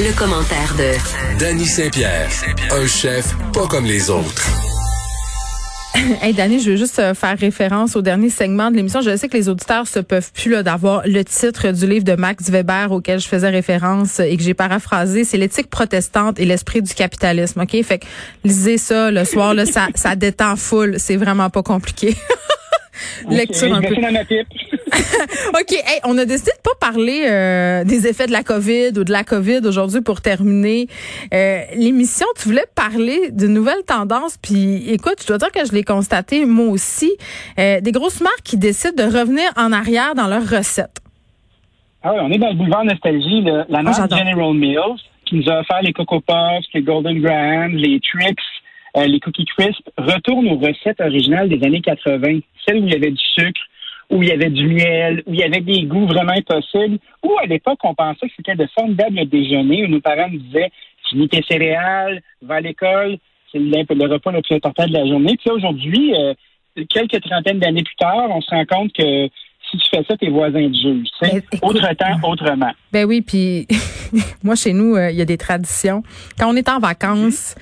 Le commentaire de Danny Saint-Pierre, un chef pas comme les autres. Hey Danny, je veux juste euh, faire référence au dernier segment de l'émission. Je sais que les auditeurs se peuvent plus là d'avoir le titre du livre de Max Weber auquel je faisais référence et que j'ai paraphrasé. C'est l'éthique protestante et l'esprit du capitalisme. Ok, fait que lisez ça le soir là, ça, ça détend full. C'est vraiment pas compliqué. Lecture un peu. OK, hey, on a décidé de pas parler euh, des effets de la COVID ou de la COVID aujourd'hui pour terminer euh, l'émission. Tu voulais parler d'une nouvelle tendance, puis écoute, je dois dire que je l'ai constaté moi aussi. Euh, des grosses marques qui décident de revenir en arrière dans leurs recettes. Ah oui, on est dans le boulevard nostalgie. Là. La marque General Mills qui nous a offert les Coco Puffs, les Golden Grahams, les Tricks, euh, les Cookie Crisp retournent aux recettes originales des années 80, celles où il y avait du sucre, où il y avait du miel, où il y avait des goûts vraiment impossibles, où à l'époque, on pensait que c'était de formidables déjeuners, où nos parents nous disaient, finis tes céréales, va à l'école, c'est le, repas le plus important de la journée. Puis aujourd'hui, euh, quelques trentaines d'années plus tard, on se rend compte que si tu fais ça, tes voisins te jugent. Ben, autre temps, autrement. Ben oui, puis moi, chez nous, euh, il y a des traditions. Quand on est en vacances,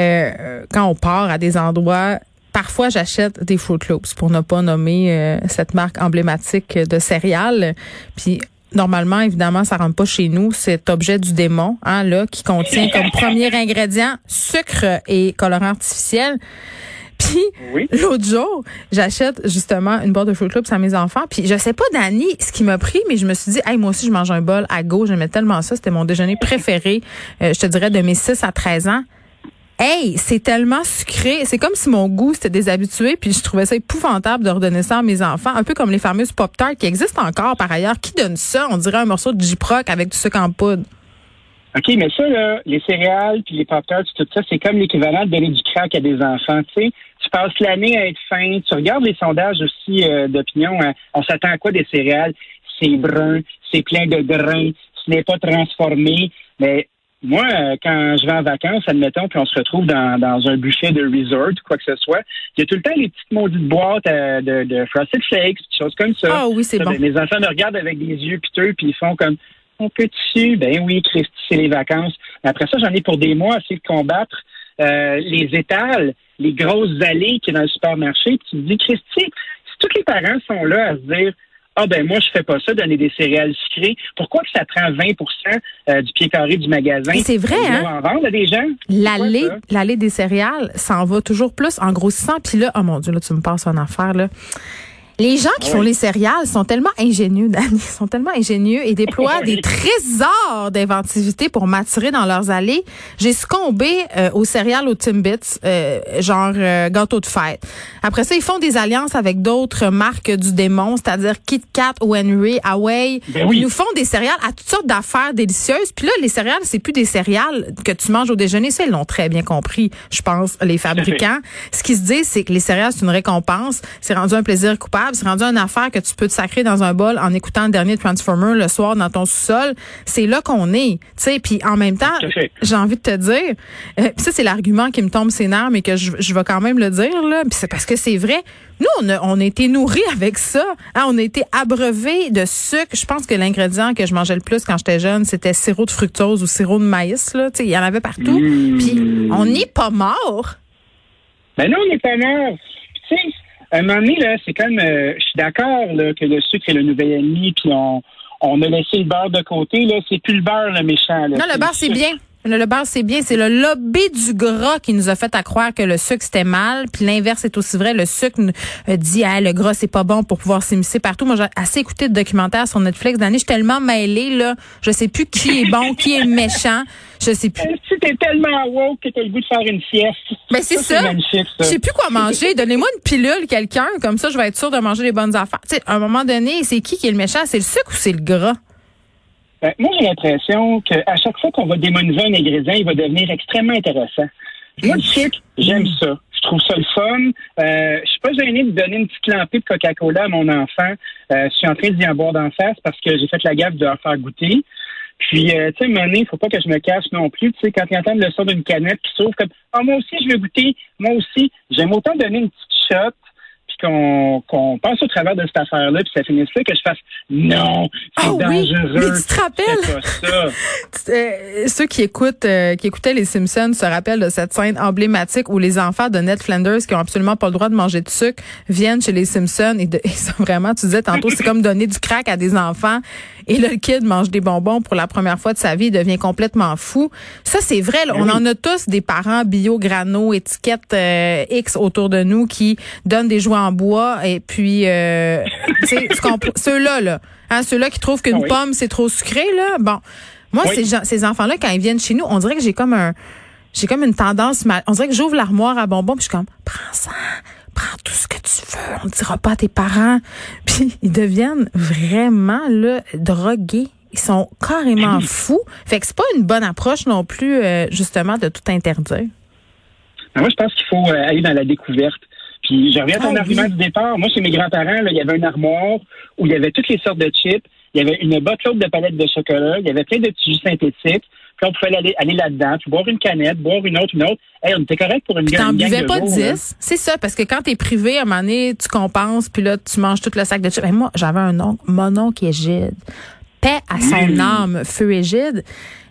euh, quand on part à des endroits, parfois j'achète des Fruit Loops pour ne pas nommer euh, cette marque emblématique de céréales. Puis normalement, évidemment, ça rentre pas chez nous, cet objet du démon, hein, là, qui contient comme premier ingrédient sucre et colorant artificiel. Puis l'autre jour, j'achète justement une boîte de Fruit Loops à mes enfants. Puis je sais pas Dani ce qui m'a pris, mais je me suis dit, hey moi aussi je mange un bol à go. J'aimais tellement ça, c'était mon déjeuner préféré. Euh, je te dirais de mes 6 à 13 ans. Hey, c'est tellement sucré. C'est comme si mon goût s'était déshabitué, puis je trouvais ça épouvantable de redonner ça à mes enfants. Un peu comme les fameuses Pop-Tarts qui existent encore par ailleurs. Qui donne ça? On dirait un morceau de J-Proc avec du sucre en poudre. OK, mais ça, là, les céréales puis les Pop-Tarts, tout ça, c'est comme l'équivalent de donner du crack à des enfants. Tu passes l'année à être faim. Tu regardes les sondages aussi euh, d'opinion. Hein. On s'attend à quoi des céréales? C'est brun, c'est plein de grains, ce n'est pas transformé. Mais moi, euh, quand je vais en vacances, admettons, puis on se retrouve dans, dans un buffet de resort, quoi que ce soit, il y a tout le temps les petites maudites boîtes euh, de, de Frosted Flakes, des choses comme ça. Ah oui, c'est bon. mes enfants me regardent avec des yeux piteux, puis ils font comme on peut dessus. Ben oui, Christy, c'est les vacances. après ça, j'en ai pour des mois assez de combattre euh, les étals, les grosses allées qui est dans le supermarché. Puis tu te dis, Christy, si tous les parents sont là à se dire ah ben moi je fais pas ça, donner des céréales sucrées. Pourquoi que ça prend 20% euh, du pied carré du magasin C'est vrai hein? En vendre à des gens? L'allée, des céréales, s'en va toujours plus en grossissant. Puis là, oh mon dieu, là tu me passes en affaire là. Les gens qui font les céréales sont tellement ingénieux, Danny, sont tellement ingénieux et déploient des trésors d'inventivité pour m'attirer dans leurs allées. J'ai succombé euh, aux céréales aux Timbits, euh, genre euh, gâteau de fête. Après ça, ils font des alliances avec d'autres marques du démon, c'est-à-dire Kit Kat ou Henry, Away. Ben ils nous font des céréales à toutes sortes d'affaires délicieuses. Puis là, les céréales, c'est plus des céréales que tu manges au déjeuner. Ça, ils l'ont très bien compris, je pense, les fabricants. Ce qu'ils se disent, c'est que les céréales, c'est une récompense. C'est rendu un plaisir coupable c'est rendu une affaire que tu peux te sacrer dans un bol en écoutant le dernier Transformer le soir dans ton sous-sol. C'est là qu'on est. Tu sais, puis en même temps, j'ai envie de te dire, euh, ça c'est l'argument qui me tombe ses nerfs, mais que je, je vais quand même le dire là. Puis c'est parce que c'est vrai. Nous, on a, on a été nourris avec ça. Hein, on a été abreuvés de sucre. Je pense que l'ingrédient que je mangeais le plus quand j'étais jeune, c'était sirop de fructose ou sirop de maïs. Là, il y en avait partout. Mmh. Puis on n'est pas mort. Ben non, on n'est pas mort. Tu sais, un moment donné, là, c'est comme, euh, je suis d'accord que le sucre est le nouvel ennemi, puis on, on a laissé le beurre de côté. Là, c'est plus le beurre le méchant. non, le beurre c'est bien. Le, beurre, c'est bien. C'est le lobby du gras qui nous a fait à croire que le sucre, c'était mal. Puis l'inverse est aussi vrai. Le sucre euh, dit, ah, le gras, c'est pas bon pour pouvoir s'immiscer partout. Moi, j'ai assez écouté de documentaires sur Netflix d'année. Je suis tellement mêlée, là. Je sais plus qui est bon, qui est méchant. Je sais plus. Tu t'es tellement woke que t'as le goût de faire une sieste. Ben, c'est ça. ça. Je sais plus quoi manger. Donnez-moi une pilule, quelqu'un. Comme ça, je vais être sûre de manger les bonnes affaires. Tu sais, à un moment donné, c'est qui qui est le méchant? C'est le sucre ou c'est le gras? Ben, moi, j'ai l'impression qu'à chaque fois qu'on va démoniser un ingrédient, il va devenir extrêmement intéressant. Moi, le sucre, j'aime ça. Je trouve ça le fun. Euh, je suis pas gêné de donner une petite lampée de Coca-Cola à mon enfant. Euh, je suis en train d'y en boire d'en face parce que j'ai fait la gaffe de leur faire goûter. Puis, euh, tu sais, il faut pas que je me cache non plus. Tu sais, quand ils entendent le son d'une canette qui s'ouvre comme, ah, moi aussi, je veux goûter. Moi aussi. J'aime autant donner une petite shot qu'on passe au travers de cette affaire-là, puis ça finisse là que je fasse non, c'est dangereux. Oui. Mais tu te rappelles? Pas ça. euh, ceux qui écoutent, euh, qui écoutaient les Simpsons se rappellent de cette scène emblématique où les enfants de Ned Flanders qui ont absolument pas le droit de manger de sucre viennent chez les Simpsons et, de, ils sont vraiment, tu disais tantôt, c'est comme donner du crack à des enfants. Et là, le kid mange des bonbons pour la première fois de sa vie, il devient complètement fou. Ça, c'est vrai. on en a tous des parents bio, grano, étiquette euh, X autour de nous qui donnent des jouets en bois et puis, euh, ceux-là, là, hein, ceux-là qui trouvent qu'une ah pomme c'est trop sucré, là. Bon, moi, ces, ces enfants-là, quand ils viennent chez nous, on dirait que j'ai comme un, j'ai comme une tendance, on dirait que j'ouvre l'armoire à bonbons, puis je suis comme, prends ça, prends tout ce que tu veux, on ne dira pas à tes parents. Puis ils deviennent vraiment là drogués. Ils sont carrément ben fous. Fait que c'est pas une bonne approche non plus, euh, justement, de tout interdire. Ben, moi, je pense qu'il faut euh, aller dans la découverte. Puis je reviens à ton ah argument du départ. Moi, chez mes grands-parents, il y avait une armoire où il y avait toutes les sortes de chips. Il y avait une botte de palettes de chocolat. Il y avait plein de petits jus synthétiques. Puis on pouvait aller, aller là-dedans, puis boire une canette, boire une autre, une autre. Hey, on était correct pour une Tu T'en buvais pas 10. C'est ça, parce que quand t'es privé, à un moment donné, tu compenses, puis là, tu manges tout le sac de chips. Ben, moi, j'avais un oncle, mon oncle Égide. Paix à son âme, feu Égide.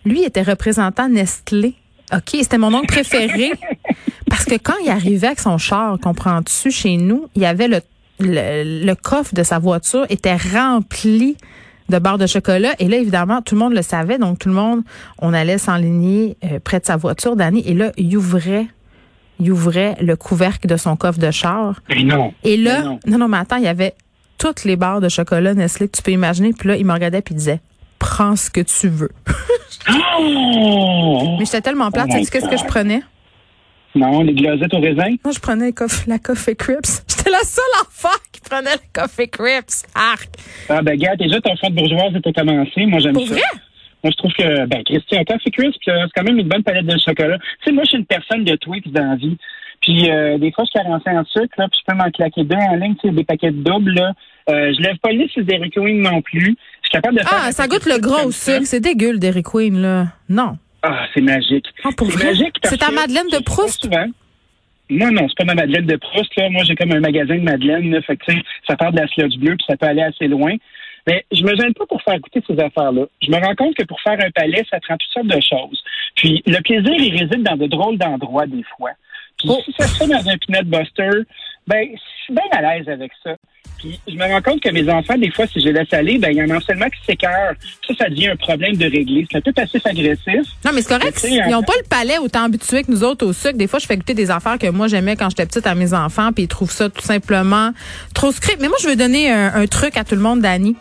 Lui était représentant Nestlé. OK, c'était mon oncle préféré. parce que quand il arrivait avec son char, comprends-tu, chez nous, il y avait le, le, le coffre de sa voiture était rempli de barres de chocolat. Et là, évidemment, tout le monde le savait. Donc, tout le monde, on allait s'enligner euh, près de sa voiture, Danny. Et là, il ouvrait il ouvrait le couvercle de son coffre de char. Mais non. Et là, non. non, mais attends, il y avait toutes les barres de chocolat Nestlé que tu peux imaginer. Puis là, il me regardait puis il disait, prends ce que tu veux. oh! Mais j'étais tellement plate. Oh tu sais qu'est-ce que je prenais? Non, les glazettes au raisin? Moi, je prenais la Coffee Crips. J'étais la seule enfant qui prenait la Coffee Crips. Arc. Ah, ben, gars, déjà, ton fond de bourgeoise était commencé. Moi, j'aime ça. Vrai? Moi, je trouve que, ben, Christian, Coffee Crisp, c'est quand même une bonne palette de chocolat. Tu sais, moi, je suis une personne de tweets dans la vie. Puis, euh, des fois, je suis carencé en sucre, là, puis je peux m'en claquer deux en ligne, tu sais, des paquets de double, là. Euh, je lève pas le sur Dairy Queen non plus. Je suis capable de faire. Ah, ça goûte le gros sucre. C'est dégueu, le Dairy Queen, là. Non. Ah, c'est magique. Ah, c'est magique. C'est ta Madeleine de Proust? Non, non, c'est pas ma Madeleine de Proust. Là. Moi, j'ai comme un magasin de Madeleine. Là, fait que, ça part de la sludge bleue, puis ça peut aller assez loin. Mais je me gêne pas pour faire goûter ces affaires-là. Je me rends compte que pour faire un palais, ça prend toutes sortes de choses. Puis le plaisir, il réside dans de drôles d'endroits des fois. Puis oh. si ça se fait dans un peanut buster, ben, je suis bien à l'aise avec ça. Puis je me rends compte que mes enfants, des fois, si je laisse aller, ben il y en a seulement qui s'écœurent. Ça, ça devient un problème de régler. C'est un peu passif-agressif. Non, mais c'est correct. Ils n'ont pas le palais autant habitué que nous autres au sucre. Des fois, je fais goûter des affaires que moi j'aimais quand j'étais petite à mes enfants, puis ils trouvent ça tout simplement trop script. Mais moi, je veux donner un, un truc à tout le monde, Dani.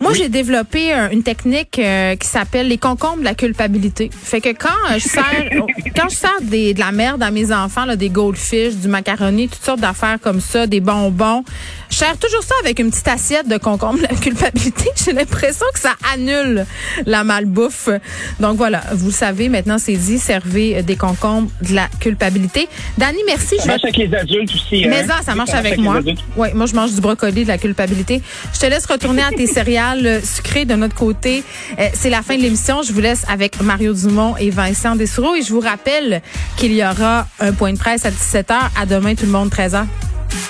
Moi, j'ai développé une technique euh, qui s'appelle les concombres de la culpabilité. Fait que quand euh, je sers quand je sers des, de la merde à mes enfants, là, des goldfish, du macaroni, toutes sortes d'affaires comme ça, des bonbons, je sers toujours ça avec une petite assiette de concombres de la culpabilité. J'ai l'impression que ça annule la malbouffe. Donc voilà, vous le savez, maintenant c'est dit, servez des concombres de la culpabilité. Dani, merci. Ça marche avec les adultes aussi. Mais ça, ça marche avec, avec moi. Oui, moi je mange du brocoli de la culpabilité. Je te laisse retourner à tes céréales sucré de notre côté. Euh, c'est la fin de l'émission. Je vous laisse avec Mario Dumont et Vincent Dessoureau. Et je vous rappelle qu'il y aura un point de presse à 17h. À demain, tout le monde, 13h.